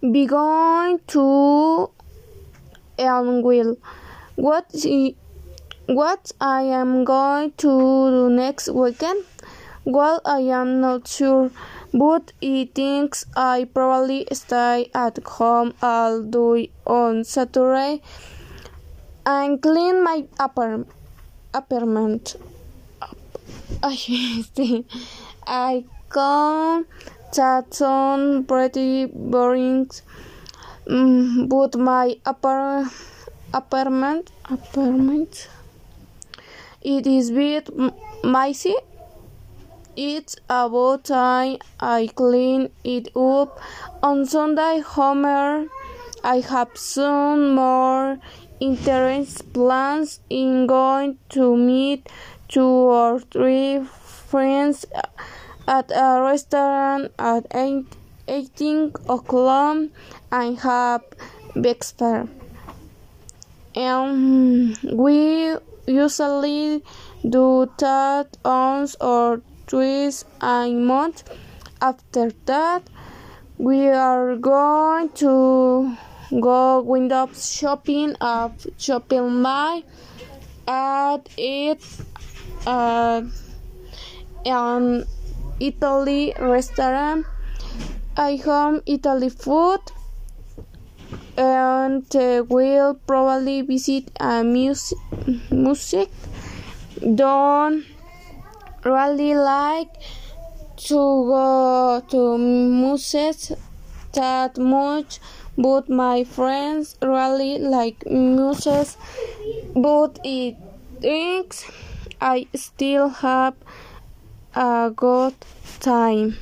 be going to Elmville. What what I am going to do next weekend? Well, I am not sure, but I think I probably stay at home all day on Saturday and clean my apart- apartment. I see. I come that sound pretty boring, mm, but my apart- apartment apartment it is bit messy. It's about time I clean it up. On Sunday, Homer, I have some more interesting plans in going to meet two or three friends at a restaurant at 8, 18 o'clock and have breakfast. And we usually do that once or twice a month. After that, we are going to go window shopping at shopping mall at it at uh, an Italy restaurant. I home Italy food and uh, will probably visit a mus- music. Don't really like to go to museums that much, but my friends really like museums. But it thinks I still have a good time.